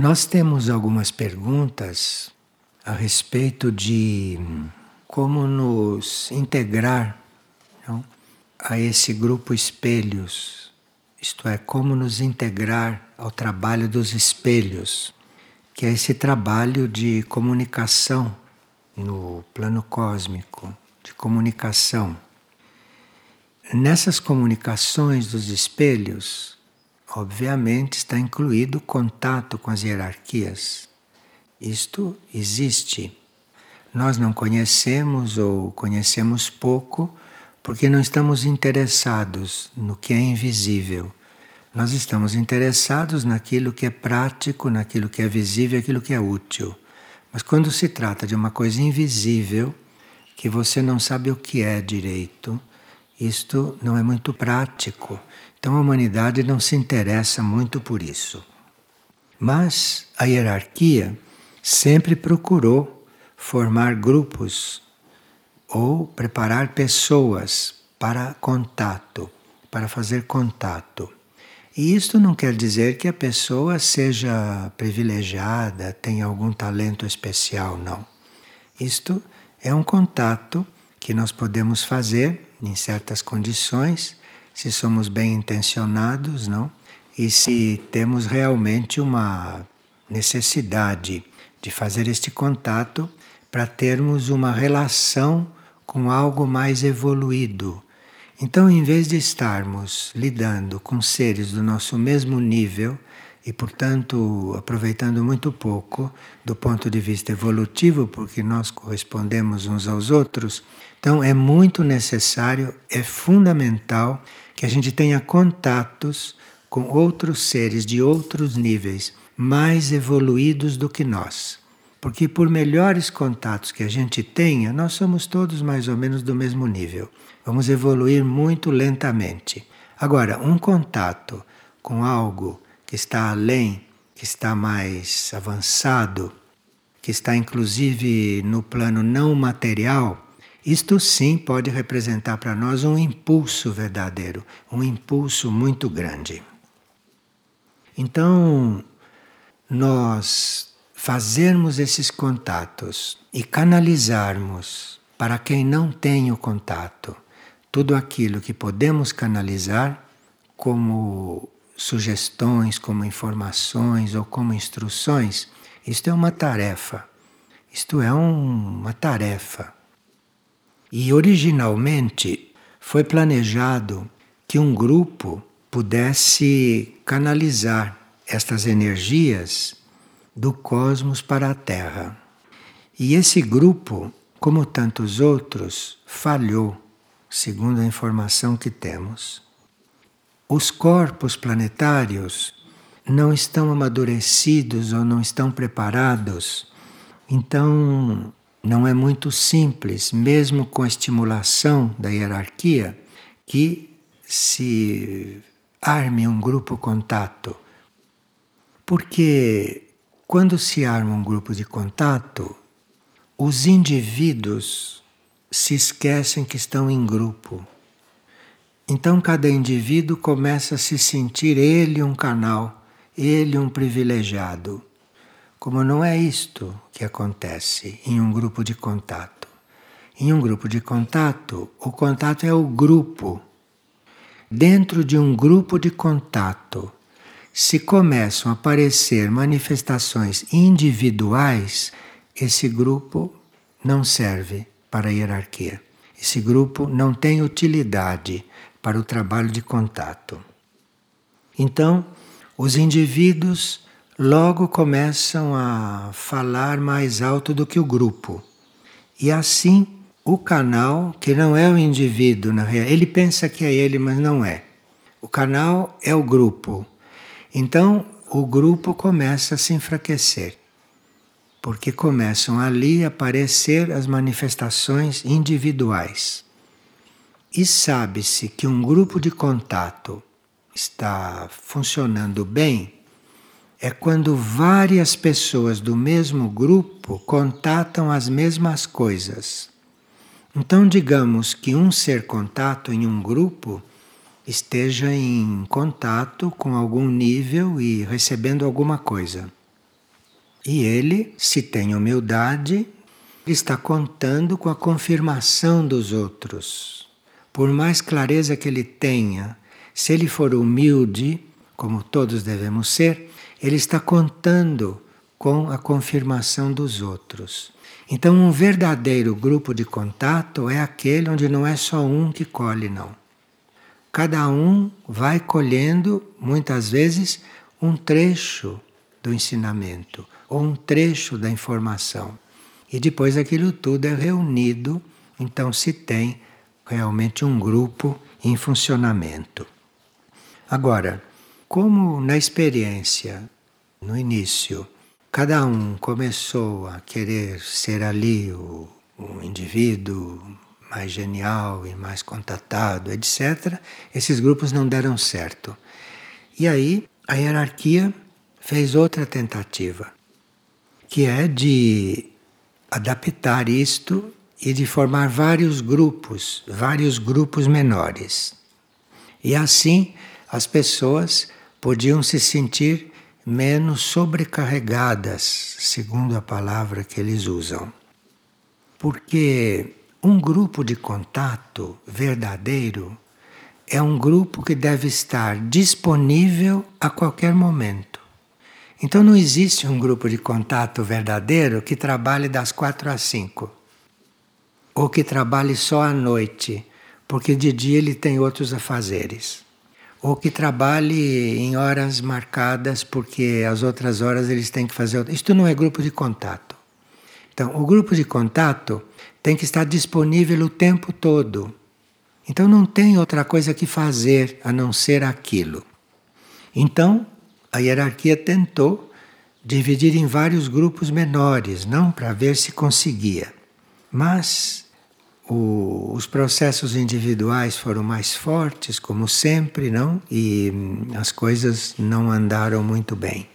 Nós temos algumas perguntas a respeito de como nos integrar não, a esse grupo espelhos, isto é, como nos integrar ao trabalho dos espelhos, que é esse trabalho de comunicação no plano cósmico, de comunicação. Nessas comunicações dos espelhos, obviamente está incluído contato com as hierarquias. Isto existe. Nós não conhecemos ou conhecemos pouco porque não estamos interessados no que é invisível. Nós estamos interessados naquilo que é prático, naquilo que é visível, aquilo que é útil. Mas quando se trata de uma coisa invisível, que você não sabe o que é direito, isto não é muito prático. Então a humanidade não se interessa muito por isso. Mas a hierarquia sempre procurou formar grupos ou preparar pessoas para contato, para fazer contato. E isto não quer dizer que a pessoa seja privilegiada, tenha algum talento especial, não. Isto é um contato que nós podemos fazer em certas condições se somos bem intencionados, não? E se temos realmente uma necessidade de fazer este contato para termos uma relação com algo mais evoluído. Então, em vez de estarmos lidando com seres do nosso mesmo nível e, portanto, aproveitando muito pouco do ponto de vista evolutivo, porque nós correspondemos uns aos outros, então é muito necessário, é fundamental que a gente tenha contatos com outros seres de outros níveis, mais evoluídos do que nós. Porque, por melhores contatos que a gente tenha, nós somos todos mais ou menos do mesmo nível. Vamos evoluir muito lentamente. Agora, um contato com algo que está além, que está mais avançado, que está inclusive no plano não material, isto sim pode representar para nós um impulso verdadeiro, um impulso muito grande. Então, nós fazermos esses contatos e canalizarmos para quem não tem o contato tudo aquilo que podemos canalizar como sugestões, como informações ou como instruções, isto é uma tarefa. Isto é um, uma tarefa e originalmente foi planejado que um grupo pudesse canalizar estas energias do cosmos para a Terra. E esse grupo, como tantos outros, falhou, segundo a informação que temos. Os corpos planetários não estão amadurecidos ou não estão preparados, então não é muito simples, mesmo com a estimulação da hierarquia, que se arme um grupo contato. Porque quando se arma um grupo de contato, os indivíduos se esquecem que estão em grupo. Então cada indivíduo começa a se sentir ele um canal, ele um privilegiado. Como não é isto que acontece em um grupo de contato. Em um grupo de contato, o contato é o grupo. Dentro de um grupo de contato, se começam a aparecer manifestações individuais, esse grupo não serve para a hierarquia. Esse grupo não tem utilidade para o trabalho de contato. Então, os indivíduos logo começam a falar mais alto do que o grupo. E assim, o canal, que não é o indivíduo, na real, ele pensa que é ele, mas não é. O canal é o grupo. Então, o grupo começa a se enfraquecer, porque começam ali a aparecer as manifestações individuais. E sabe-se que um grupo de contato está funcionando bem é quando várias pessoas do mesmo grupo contatam as mesmas coisas. Então, digamos que um ser contato em um grupo esteja em contato com algum nível e recebendo alguma coisa. E ele, se tem humildade, está contando com a confirmação dos outros. Por mais clareza que ele tenha, se ele for humilde, como todos devemos ser, ele está contando com a confirmação dos outros. Então, um verdadeiro grupo de contato é aquele onde não é só um que colhe, não. Cada um vai colhendo, muitas vezes, um trecho do ensinamento ou um trecho da informação. E depois aquilo tudo é reunido, então se tem realmente um grupo em funcionamento. Agora, como na experiência, no início, cada um começou a querer ser ali o, o indivíduo mais genial e mais contatado, etc., esses grupos não deram certo. E aí a hierarquia fez outra tentativa, que é de adaptar isto e de formar vários grupos, vários grupos menores. E assim as pessoas podiam se sentir menos sobrecarregadas, segundo a palavra que eles usam. Porque um grupo de contato verdadeiro é um grupo que deve estar disponível a qualquer momento. Então não existe um grupo de contato verdadeiro que trabalhe das quatro às cinco. Ou que trabalhe só à noite, porque de dia ele tem outros afazeres ou que trabalhe em horas marcadas porque as outras horas eles têm que fazer. Isto não é grupo de contato. Então, o grupo de contato tem que estar disponível o tempo todo. Então, não tem outra coisa que fazer a não ser aquilo. Então, a hierarquia tentou dividir em vários grupos menores, não para ver se conseguia. Mas o, os processos individuais foram mais fortes, como sempre, não? E hum, as coisas não andaram muito bem.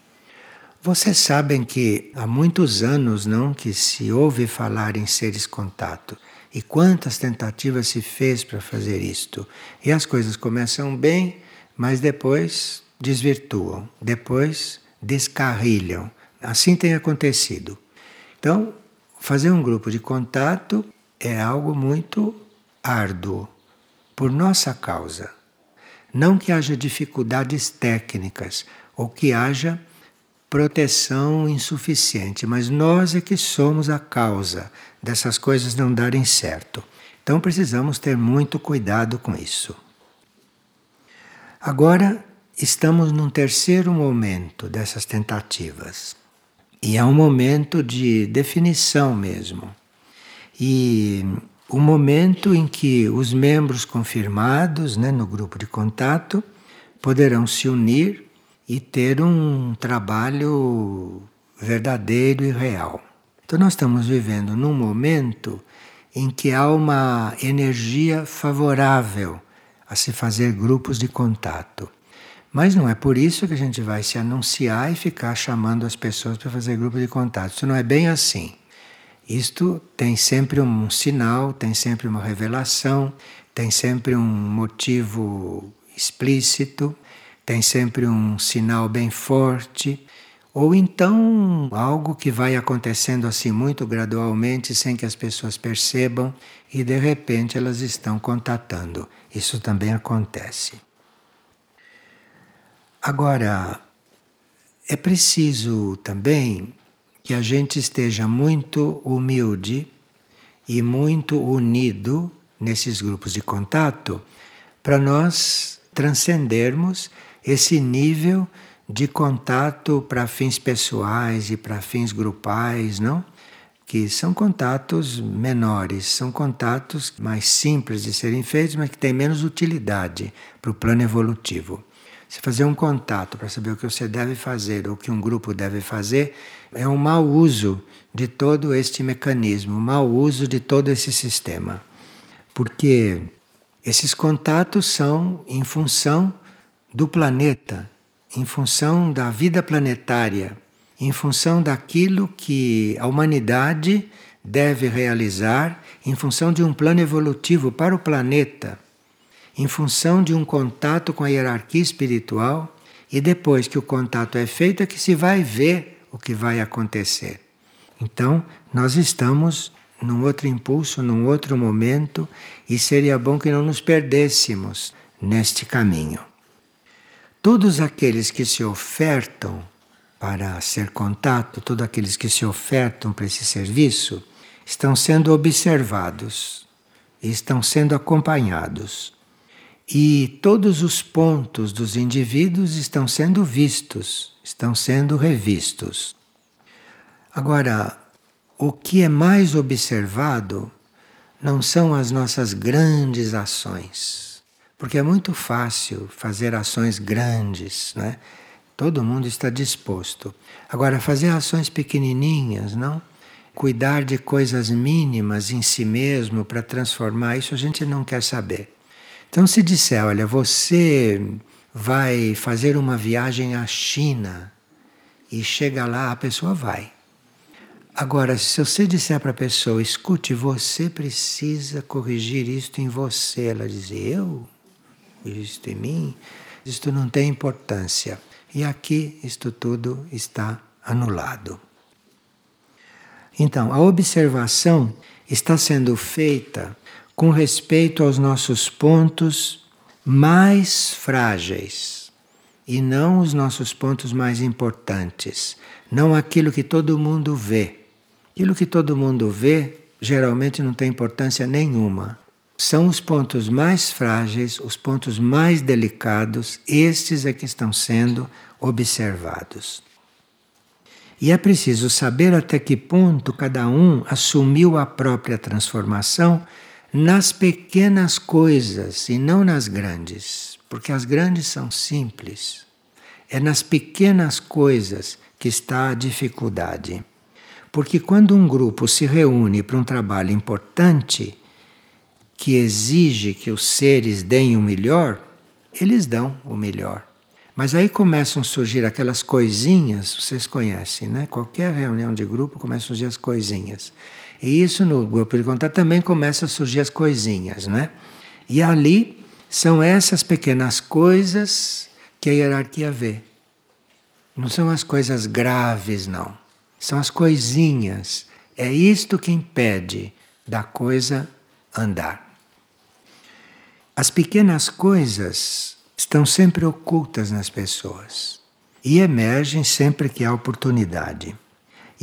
Vocês sabem que há muitos anos, não, que se ouve falar em seres contato. E quantas tentativas se fez para fazer isto? E as coisas começam bem, mas depois desvirtuam, depois descarrilham. Assim tem acontecido. Então, fazer um grupo de contato é algo muito árduo, por nossa causa. Não que haja dificuldades técnicas ou que haja proteção insuficiente, mas nós é que somos a causa dessas coisas não darem certo. Então precisamos ter muito cuidado com isso. Agora estamos num terceiro momento dessas tentativas. E é um momento de definição mesmo. E o momento em que os membros confirmados né, no grupo de contato poderão se unir e ter um trabalho verdadeiro e real. Então, nós estamos vivendo num momento em que há uma energia favorável a se fazer grupos de contato. Mas não é por isso que a gente vai se anunciar e ficar chamando as pessoas para fazer grupo de contato. Isso não é bem assim. Isto tem sempre um sinal, tem sempre uma revelação, tem sempre um motivo explícito, tem sempre um sinal bem forte, ou então algo que vai acontecendo assim muito gradualmente sem que as pessoas percebam e de repente elas estão contatando. Isso também acontece. Agora, é preciso também que a gente esteja muito humilde e muito unido nesses grupos de contato para nós transcendermos esse nível de contato para fins pessoais e para fins grupais, não? Que são contatos menores, são contatos mais simples de serem feitos, mas que têm menos utilidade para o plano evolutivo. Se fazer um contato para saber o que você deve fazer ou o que um grupo deve fazer, é um mau uso de todo este mecanismo, um mau uso de todo esse sistema. Porque esses contatos são em função do planeta, em função da vida planetária, em função daquilo que a humanidade deve realizar, em função de um plano evolutivo para o planeta em função de um contato com a hierarquia espiritual, e depois que o contato é feito é que se vai ver o que vai acontecer. Então, nós estamos num outro impulso, num outro momento, e seria bom que não nos perdêssemos neste caminho. Todos aqueles que se ofertam para ser contato, todos aqueles que se ofertam para esse serviço, estão sendo observados e estão sendo acompanhados. E todos os pontos dos indivíduos estão sendo vistos, estão sendo revistos. Agora, o que é mais observado não são as nossas grandes ações, porque é muito fácil fazer ações grandes, né? Todo mundo está disposto. Agora, fazer ações pequenininhas, não? Cuidar de coisas mínimas em si mesmo para transformar, isso a gente não quer saber. Então, se disser, olha, você vai fazer uma viagem à China e chega lá, a pessoa vai. Agora, se você disser para a pessoa, escute, você precisa corrigir isto em você, ela diz, eu? Isto em mim? Isto não tem importância. E aqui isto tudo está anulado. Então, a observação está sendo feita com respeito aos nossos pontos mais frágeis e não os nossos pontos mais importantes, não aquilo que todo mundo vê. Aquilo que todo mundo vê geralmente não tem importância nenhuma. São os pontos mais frágeis, os pontos mais delicados, estes é que estão sendo observados. E é preciso saber até que ponto cada um assumiu a própria transformação nas pequenas coisas e não nas grandes, porque as grandes são simples. É nas pequenas coisas que está a dificuldade. Porque quando um grupo se reúne para um trabalho importante, que exige que os seres deem o melhor, eles dão o melhor. Mas aí começam a surgir aquelas coisinhas, vocês conhecem, né? Qualquer reunião de grupo começam a surgir as coisinhas. E isso no grupo de contato também começa a surgir as coisinhas, né? E ali são essas pequenas coisas que a hierarquia vê. Não são as coisas graves, não. São as coisinhas. É isto que impede da coisa andar. As pequenas coisas estão sempre ocultas nas pessoas e emergem sempre que há oportunidade.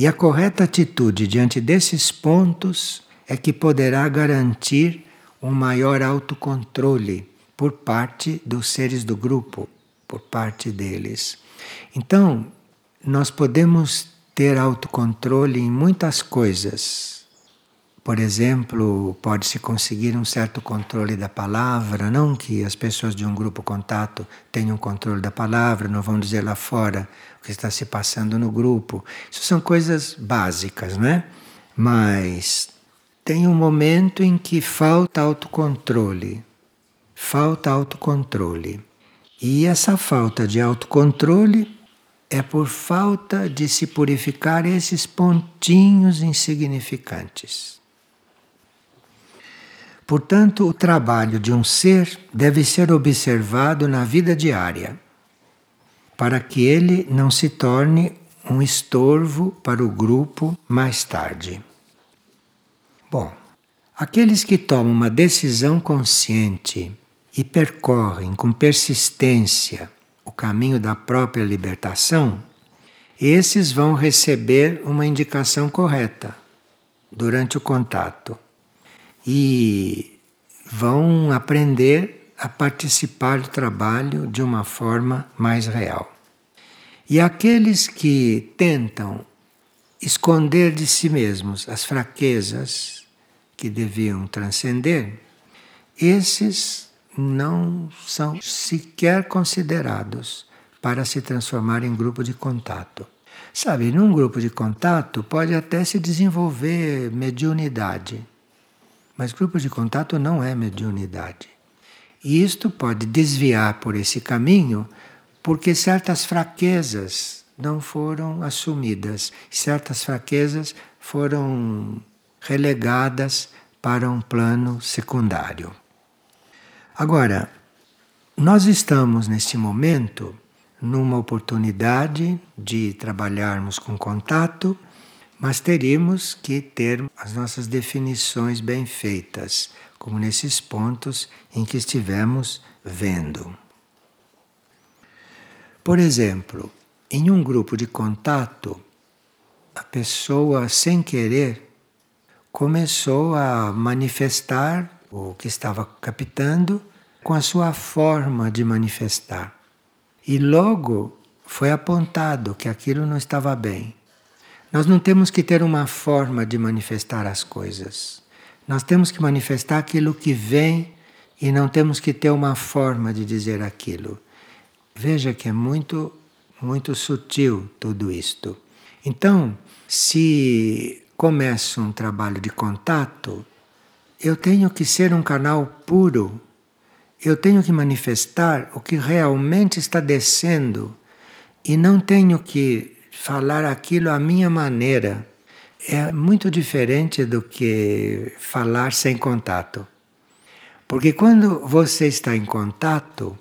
E a correta atitude diante desses pontos é que poderá garantir um maior autocontrole por parte dos seres do grupo, por parte deles. Então, nós podemos ter autocontrole em muitas coisas. Por exemplo, pode-se conseguir um certo controle da palavra, não que as pessoas de um grupo contato tenham controle da palavra, não vão dizer lá fora o que está se passando no grupo. Isso são coisas básicas, né? Mas tem um momento em que falta autocontrole. Falta autocontrole. E essa falta de autocontrole é por falta de se purificar esses pontinhos insignificantes. Portanto, o trabalho de um ser deve ser observado na vida diária, para que ele não se torne um estorvo para o grupo mais tarde. Bom, aqueles que tomam uma decisão consciente e percorrem com persistência o caminho da própria libertação, esses vão receber uma indicação correta durante o contato e vão aprender a participar do trabalho de uma forma mais real. E aqueles que tentam esconder de si mesmos as fraquezas que deviam transcender, esses não são sequer considerados para se transformar em grupo de contato. Sabe, num grupo de contato pode até se desenvolver mediunidade, mas grupo de contato não é mediunidade. E isto pode desviar por esse caminho porque certas fraquezas não foram assumidas, certas fraquezas foram relegadas para um plano secundário. Agora, nós estamos neste momento numa oportunidade de trabalharmos com contato, mas teríamos que ter as nossas definições bem feitas, como nesses pontos em que estivemos vendo. Por exemplo, em um grupo de contato, a pessoa, sem querer, começou a manifestar o que estava captando com a sua forma de manifestar. E logo foi apontado que aquilo não estava bem. Nós não temos que ter uma forma de manifestar as coisas. Nós temos que manifestar aquilo que vem e não temos que ter uma forma de dizer aquilo. Veja que é muito, muito sutil tudo isto. Então, se começo um trabalho de contato, eu tenho que ser um canal puro eu tenho que manifestar o que realmente está descendo e não tenho que falar aquilo à minha maneira. É muito diferente do que falar sem contato. Porque quando você está em contato,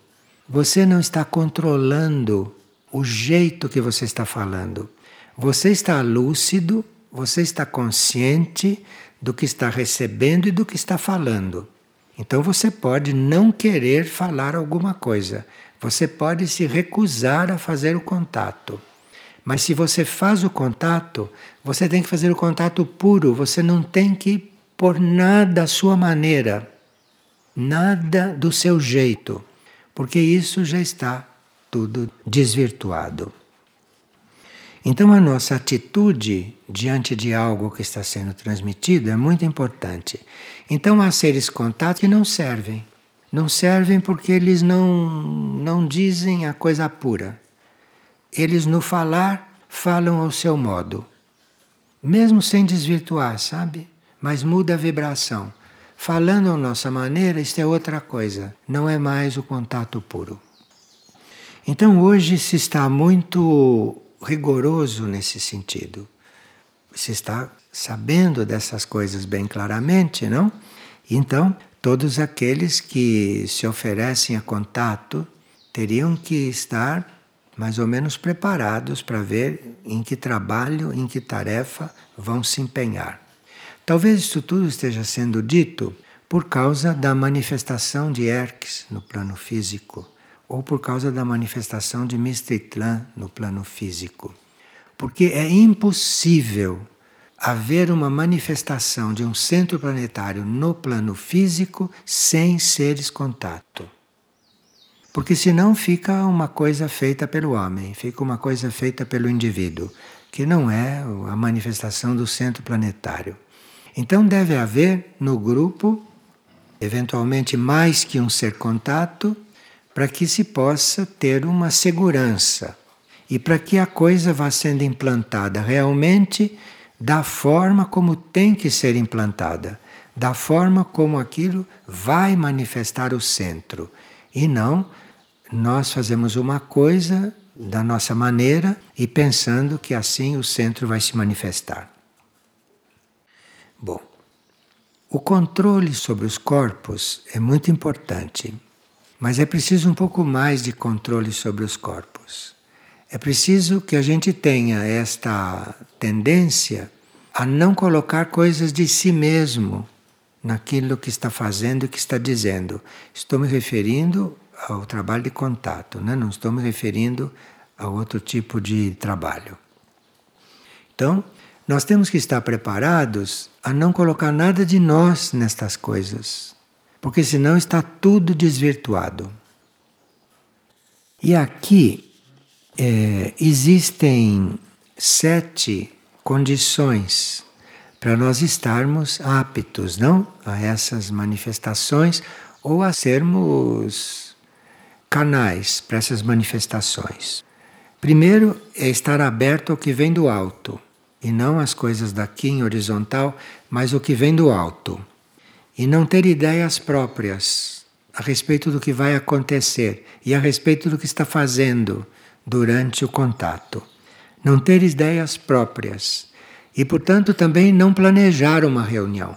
você não está controlando o jeito que você está falando. Você está lúcido, você está consciente do que está recebendo e do que está falando. Então você pode não querer falar alguma coisa, você pode se recusar a fazer o contato. Mas se você faz o contato, você tem que fazer o contato puro, você não tem que pôr nada à sua maneira, nada do seu jeito, porque isso já está tudo desvirtuado. Então, a nossa atitude diante de algo que está sendo transmitido é muito importante. Então, há seres contatos que não servem. Não servem porque eles não, não dizem a coisa pura. Eles, no falar, falam ao seu modo. Mesmo sem desvirtuar, sabe? Mas muda a vibração. Falando à nossa maneira, isto é outra coisa. Não é mais o contato puro. Então, hoje se está muito rigoroso nesse sentido. Você está sabendo dessas coisas bem claramente, não? Então, todos aqueles que se oferecem a contato teriam que estar mais ou menos preparados para ver em que trabalho, em que tarefa vão se empenhar. Talvez isso tudo esteja sendo dito por causa da manifestação de Erques no plano físico ou por causa da manifestação de Mistritlan no plano físico. Porque é impossível haver uma manifestação de um centro planetário no plano físico sem seres contato. Porque senão fica uma coisa feita pelo homem, fica uma coisa feita pelo indivíduo, que não é a manifestação do centro planetário. Então deve haver no grupo, eventualmente mais que um ser contato, para que se possa ter uma segurança e para que a coisa vá sendo implantada realmente da forma como tem que ser implantada, da forma como aquilo vai manifestar o centro. E não nós fazemos uma coisa da nossa maneira e pensando que assim o centro vai se manifestar. Bom, o controle sobre os corpos é muito importante. Mas é preciso um pouco mais de controle sobre os corpos. É preciso que a gente tenha esta tendência a não colocar coisas de si mesmo naquilo que está fazendo e que está dizendo. Estou me referindo ao trabalho de contato, né? não estou me referindo a outro tipo de trabalho. Então, nós temos que estar preparados a não colocar nada de nós nestas coisas porque senão está tudo desvirtuado. E aqui é, existem sete condições para nós estarmos aptos, não, a essas manifestações ou a sermos canais para essas manifestações. Primeiro é estar aberto ao que vem do alto, e não as coisas daqui em horizontal, mas o que vem do alto e não ter ideias próprias a respeito do que vai acontecer e a respeito do que está fazendo durante o contato. Não ter ideias próprias e, portanto, também não planejar uma reunião.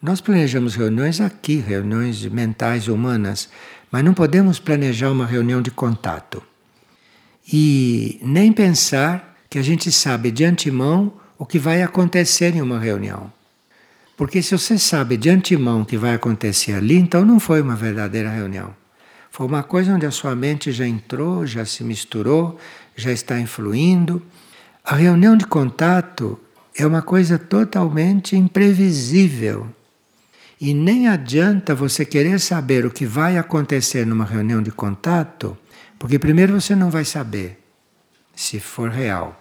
Nós planejamos reuniões aqui, reuniões mentais humanas, mas não podemos planejar uma reunião de contato. e nem pensar que a gente sabe de antemão o que vai acontecer em uma reunião. Porque se você sabe de antemão o que vai acontecer ali, então não foi uma verdadeira reunião. Foi uma coisa onde a sua mente já entrou, já se misturou, já está influindo. A reunião de contato é uma coisa totalmente imprevisível. E nem adianta você querer saber o que vai acontecer numa reunião de contato, porque primeiro você não vai saber se for real.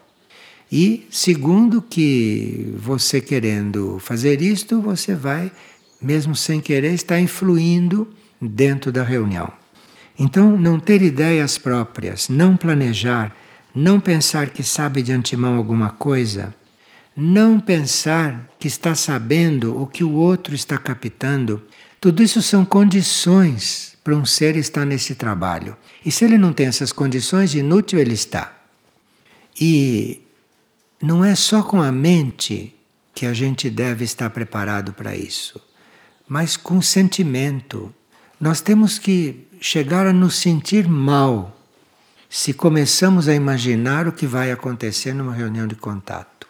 E segundo que você querendo fazer isto, você vai, mesmo sem querer, estar influindo dentro da reunião. Então, não ter ideias próprias, não planejar, não pensar que sabe de antemão alguma coisa, não pensar que está sabendo o que o outro está captando, tudo isso são condições para um ser estar nesse trabalho. E se ele não tem essas condições, inútil ele está. E não é só com a mente que a gente deve estar preparado para isso, mas com o sentimento. Nós temos que chegar a nos sentir mal se começamos a imaginar o que vai acontecer numa reunião de contato.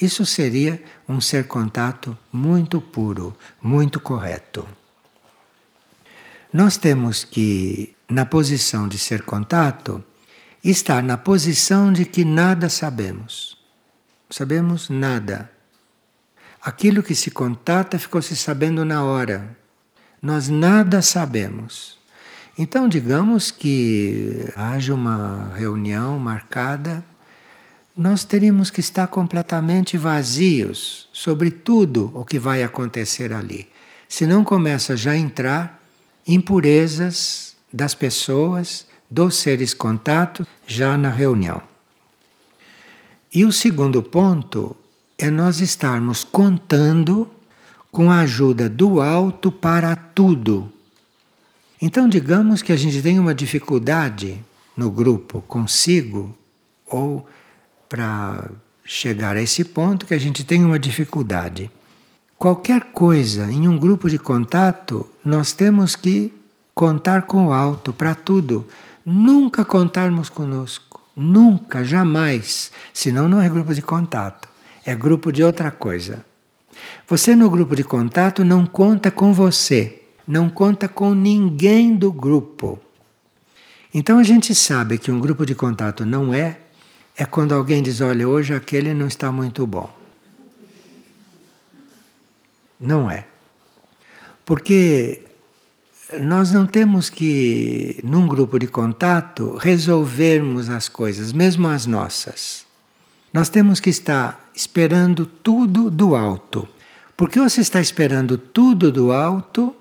Isso seria um ser contato muito puro, muito correto. Nós temos que, na posição de ser contato, estar na posição de que nada sabemos sabemos nada. Aquilo que se contata ficou se sabendo na hora. Nós nada sabemos. Então, digamos que haja uma reunião marcada, nós teríamos que estar completamente vazios sobre tudo o que vai acontecer ali. Senão começa já a entrar impurezas das pessoas, dos seres contatos, já na reunião. E o segundo ponto é nós estarmos contando com a ajuda do alto para tudo. Então, digamos que a gente tem uma dificuldade no grupo consigo, ou para chegar a esse ponto que a gente tem uma dificuldade. Qualquer coisa em um grupo de contato, nós temos que contar com o alto para tudo. Nunca contarmos conosco. Nunca, jamais. Senão não é grupo de contato. É grupo de outra coisa. Você no grupo de contato não conta com você. Não conta com ninguém do grupo. Então a gente sabe que um grupo de contato não é, é quando alguém diz: olha, hoje aquele não está muito bom. Não é. Porque nós não temos que, num grupo de contato, resolvermos as coisas, mesmo as nossas. Nós temos que estar esperando tudo do alto. Porque ou você está esperando tudo do alto,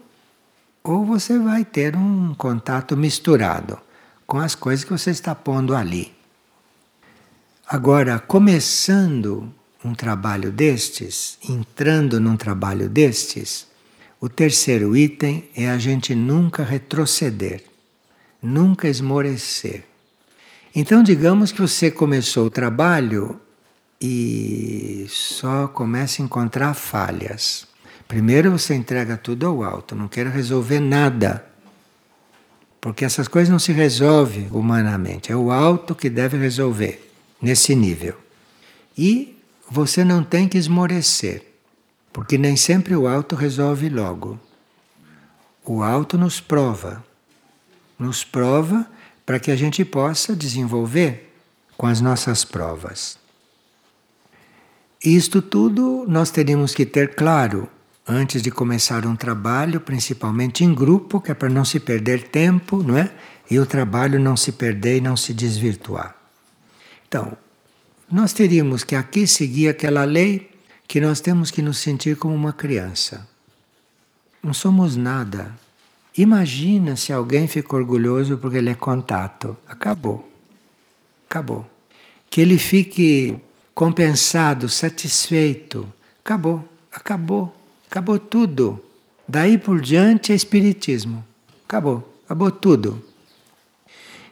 ou você vai ter um contato misturado com as coisas que você está pondo ali. Agora, começando um trabalho destes, entrando num trabalho destes, o terceiro item é a gente nunca retroceder, nunca esmorecer. Então, digamos que você começou o trabalho e só começa a encontrar falhas. Primeiro você entrega tudo ao alto, não quer resolver nada. Porque essas coisas não se resolvem humanamente, é o alto que deve resolver nesse nível. E você não tem que esmorecer. Porque nem sempre o alto resolve logo. O alto nos prova. Nos prova para que a gente possa desenvolver com as nossas provas. Isto tudo nós teríamos que ter claro antes de começar um trabalho, principalmente em grupo, que é para não se perder tempo, não é? E o trabalho não se perder e não se desvirtuar. Então, nós teríamos que aqui seguir aquela lei que nós temos que nos sentir como uma criança. Não somos nada. Imagina se alguém fica orgulhoso porque ele é contato. Acabou. Acabou. Que ele fique compensado, satisfeito. Acabou. Acabou. Acabou tudo. Daí por diante é espiritismo. Acabou. Acabou tudo.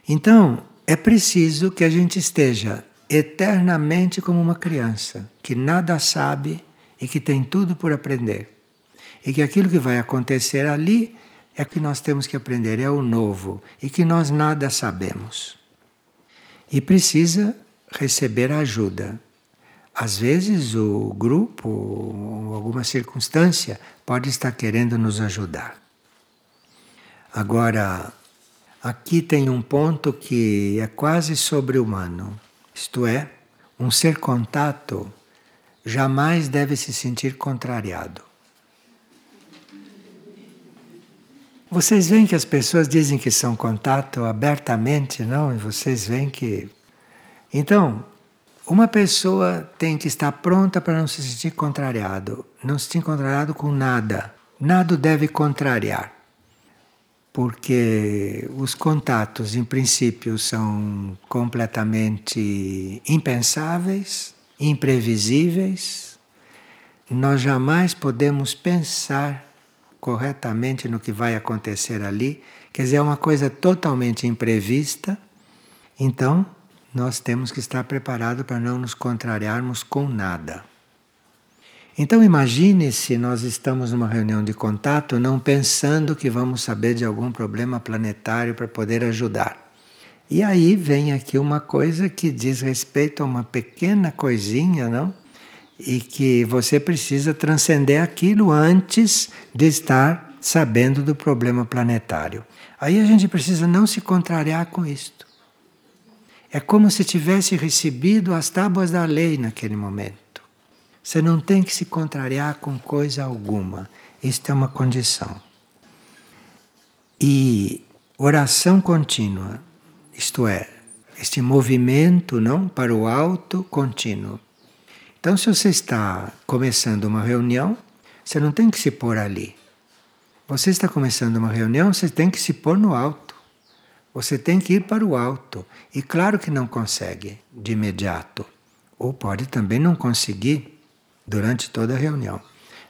Então, é preciso que a gente esteja eternamente como uma criança que nada sabe e que tem tudo por aprender. E que aquilo que vai acontecer ali é que nós temos que aprender, é o novo, e que nós nada sabemos. e precisa receber ajuda. Às vezes o grupo, ou alguma circunstância, pode estar querendo nos ajudar. Agora, aqui tem um ponto que é quase sobre-humano, isto é, um ser contato jamais deve se sentir contrariado. Vocês veem que as pessoas dizem que são contato abertamente, não? E vocês veem que. Então, uma pessoa tem que estar pronta para não se sentir contrariado. Não se sentir contrariado com nada. Nada deve contrariar. Porque os contatos, em princípio, são completamente impensáveis, imprevisíveis. Nós jamais podemos pensar corretamente no que vai acontecer ali, quer dizer, é uma coisa totalmente imprevista. Então, nós temos que estar preparados para não nos contrariarmos com nada. Então imagine se nós estamos numa reunião de contato não pensando que vamos saber de algum problema planetário para poder ajudar. E aí vem aqui uma coisa que diz respeito a uma pequena coisinha, não? e que você precisa transcender aquilo antes de estar sabendo do problema planetário. Aí a gente precisa não se contrariar com isto. É como se tivesse recebido as tábuas da lei naquele momento. Você não tem que se contrariar com coisa alguma. Isto é uma condição. E oração contínua, isto é, este movimento não para o alto contínuo. Então, se você está começando uma reunião, você não tem que se pôr ali. Você está começando uma reunião, você tem que se pôr no alto. Você tem que ir para o alto. E claro que não consegue de imediato. Ou pode também não conseguir durante toda a reunião.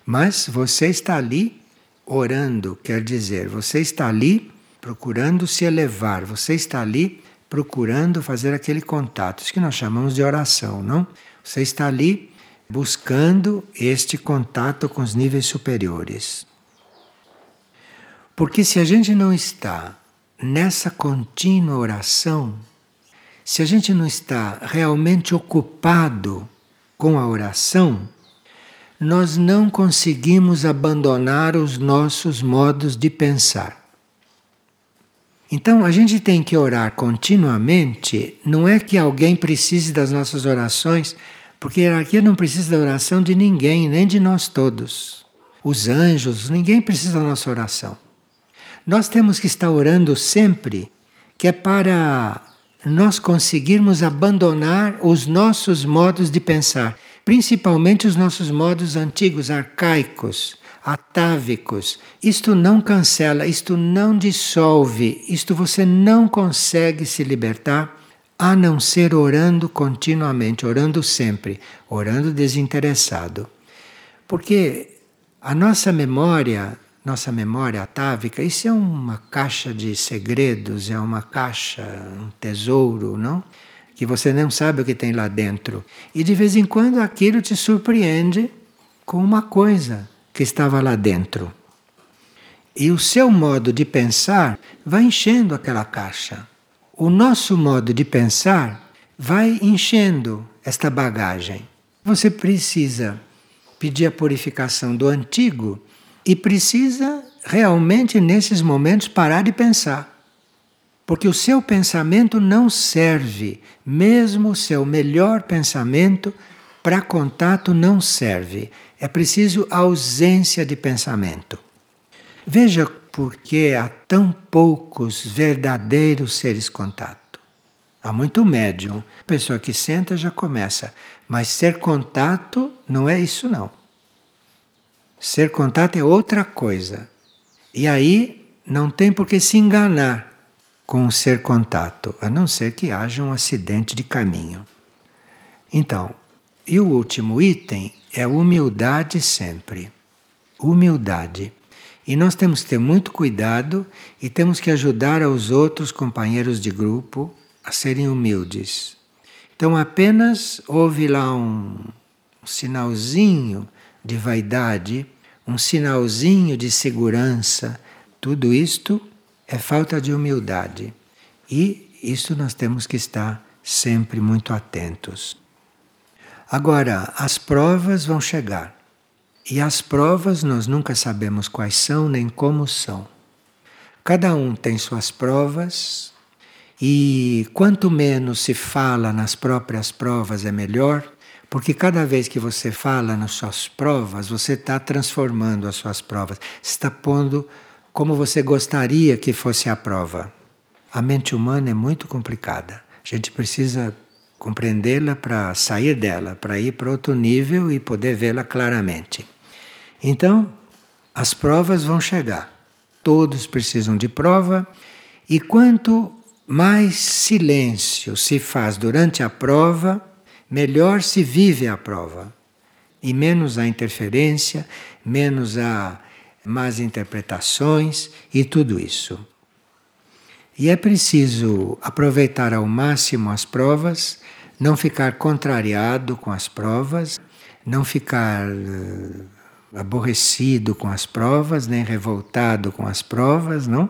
Mas você está ali orando, quer dizer, você está ali procurando se elevar, você está ali procurando fazer aquele contato, isso que nós chamamos de oração, não? Você está ali buscando este contato com os níveis superiores. Porque se a gente não está nessa contínua oração, se a gente não está realmente ocupado com a oração, nós não conseguimos abandonar os nossos modos de pensar. Então a gente tem que orar continuamente, não é que alguém precise das nossas orações, porque a hierarquia não precisa da oração de ninguém, nem de nós todos. Os anjos, ninguém precisa da nossa oração. Nós temos que estar orando sempre, que é para nós conseguirmos abandonar os nossos modos de pensar, principalmente os nossos modos antigos, arcaicos, atávicos. Isto não cancela, isto não dissolve, isto você não consegue se libertar a não ser orando continuamente, orando sempre, orando desinteressado. Porque a nossa memória, nossa memória atávica, isso é uma caixa de segredos, é uma caixa, um tesouro, não? Que você não sabe o que tem lá dentro. E de vez em quando aquilo te surpreende com uma coisa que estava lá dentro. E o seu modo de pensar vai enchendo aquela caixa. O nosso modo de pensar vai enchendo esta bagagem. Você precisa pedir a purificação do antigo e precisa realmente nesses momentos parar de pensar. Porque o seu pensamento não serve, mesmo o seu melhor pensamento para contato não serve. É preciso ausência de pensamento. Veja por que há tão poucos verdadeiros seres contato. Há muito médium. A pessoa que senta já começa. Mas ser contato não é isso não. Ser contato é outra coisa. E aí não tem por que se enganar com o ser contato, a não ser que haja um acidente de caminho. Então, e o último item é humildade sempre. Humildade. E nós temos que ter muito cuidado e temos que ajudar aos outros companheiros de grupo a serem humildes. Então, apenas houve lá um, um sinalzinho de vaidade, um sinalzinho de segurança, tudo isto é falta de humildade. E isso nós temos que estar sempre muito atentos. Agora, as provas vão chegar. E as provas nós nunca sabemos quais são nem como são. Cada um tem suas provas, e quanto menos se fala nas próprias provas é melhor, porque cada vez que você fala nas suas provas, você está transformando as suas provas, está pondo como você gostaria que fosse a prova. A mente humana é muito complicada. A gente precisa compreendê-la para sair dela, para ir para outro nível e poder vê-la claramente. Então, as provas vão chegar. Todos precisam de prova, e quanto mais silêncio se faz durante a prova, melhor se vive a prova. E menos a interferência, menos a más interpretações e tudo isso. E é preciso aproveitar ao máximo as provas, não ficar contrariado com as provas, não ficar uh, aborrecido com as provas, nem revoltado com as provas, não?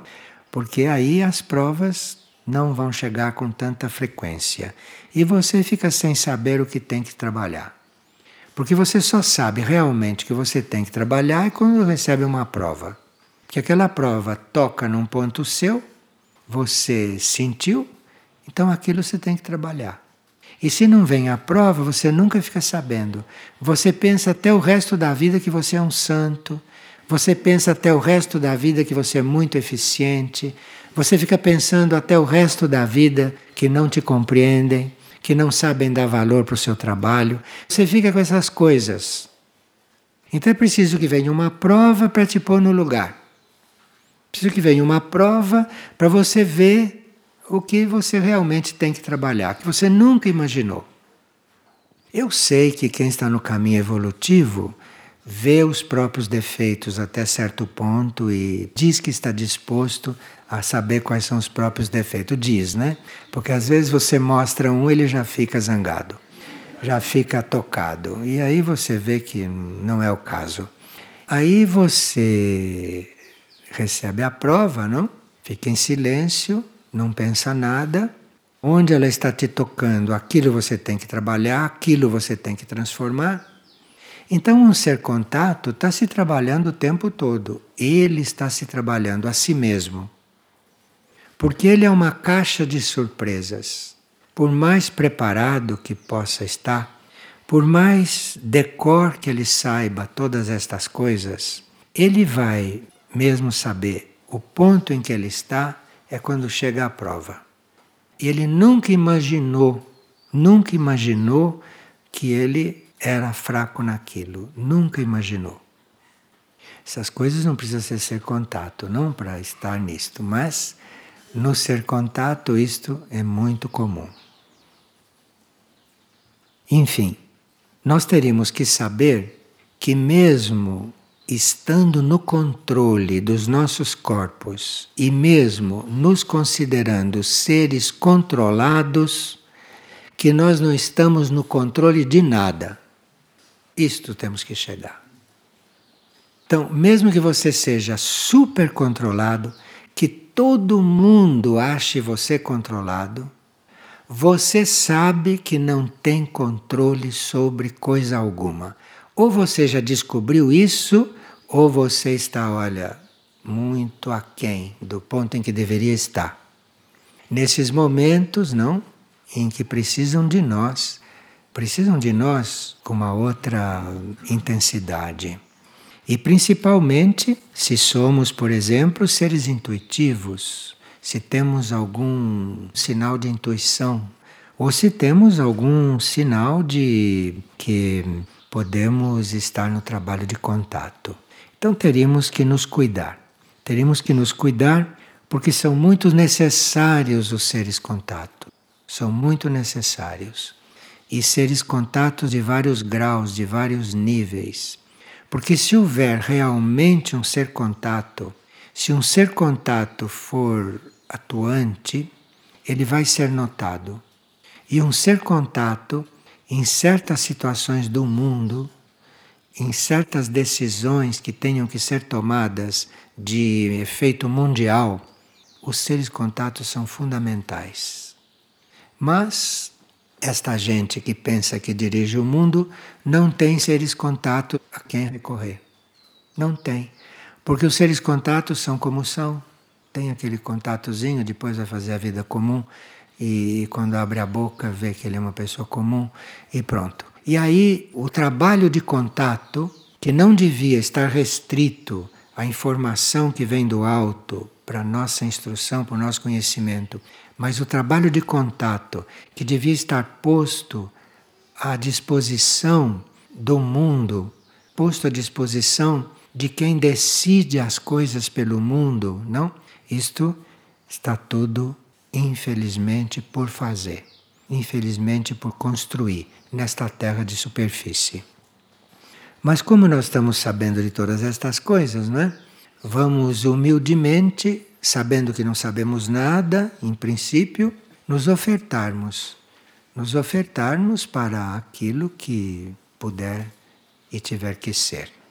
Porque aí as provas não vão chegar com tanta frequência e você fica sem saber o que tem que trabalhar. Porque você só sabe realmente que você tem que trabalhar quando recebe uma prova. Que aquela prova toca num ponto seu, você sentiu, então aquilo você tem que trabalhar. E se não vem a prova, você nunca fica sabendo. Você pensa até o resto da vida que você é um santo. Você pensa até o resto da vida que você é muito eficiente. Você fica pensando até o resto da vida que não te compreendem, que não sabem dar valor para o seu trabalho. Você fica com essas coisas. Então é preciso que venha uma prova para te pôr no lugar. Preciso que venha uma prova para você ver o que você realmente tem que trabalhar, que você nunca imaginou. Eu sei que quem está no caminho evolutivo vê os próprios defeitos até certo ponto e diz que está disposto a saber quais são os próprios defeitos. Diz, né? Porque às vezes você mostra um, ele já fica zangado, já fica tocado. E aí você vê que não é o caso. Aí você recebe a prova, não? Fica em silêncio, não pensa nada. Onde ela está te tocando, aquilo você tem que trabalhar, aquilo você tem que transformar. Então, um ser contato está se trabalhando o tempo todo. Ele está se trabalhando a si mesmo. Porque ele é uma caixa de surpresas. Por mais preparado que possa estar, por mais decor que ele saiba todas estas coisas, ele vai mesmo saber o ponto em que ele está é quando chega a prova. Ele nunca imaginou, nunca imaginou que ele era fraco naquilo, nunca imaginou. Essas coisas não precisam ser contato, não para estar nisto, mas no ser contato isto é muito comum. Enfim, nós teríamos que saber que mesmo estando no controle dos nossos corpos e mesmo nos considerando seres controlados, que nós não estamos no controle de nada. Isto temos que chegar. Então, mesmo que você seja super controlado, que todo mundo ache você controlado, você sabe que não tem controle sobre coisa alguma. Ou você já descobriu isso, ou você está, olha, muito aquém do ponto em que deveria estar. Nesses momentos, não, em que precisam de nós precisam de nós com uma outra intensidade. E principalmente se somos, por exemplo, seres intuitivos, se temos algum sinal de intuição, ou se temos algum sinal de que podemos estar no trabalho de contato. Então teríamos que nos cuidar. Teríamos que nos cuidar porque são muito necessários os seres contato. São muito necessários e seres contatos de vários graus, de vários níveis. Porque se houver realmente um ser contato, se um ser contato for atuante, ele vai ser notado. E um ser contato, em certas situações do mundo, em certas decisões que tenham que ser tomadas de efeito mundial, os seres contatos são fundamentais. Mas esta gente que pensa que dirige o mundo não tem seres contato a quem recorrer. Não tem. Porque os seres contatos são como são. Tem aquele contatozinho, depois vai fazer a vida comum e quando abre a boca vê que ele é uma pessoa comum e pronto. E aí o trabalho de contato, que não devia estar restrito à informação que vem do alto para nossa instrução, para o nosso conhecimento, mas o trabalho de contato que devia estar posto à disposição do mundo, posto à disposição de quem decide as coisas pelo mundo, não? Isto está tudo, infelizmente, por fazer, infelizmente, por construir nesta terra de superfície. Mas como nós estamos sabendo de todas estas coisas, não é? Vamos humildemente, sabendo que não sabemos nada, em princípio, nos ofertarmos. Nos ofertarmos para aquilo que puder e tiver que ser.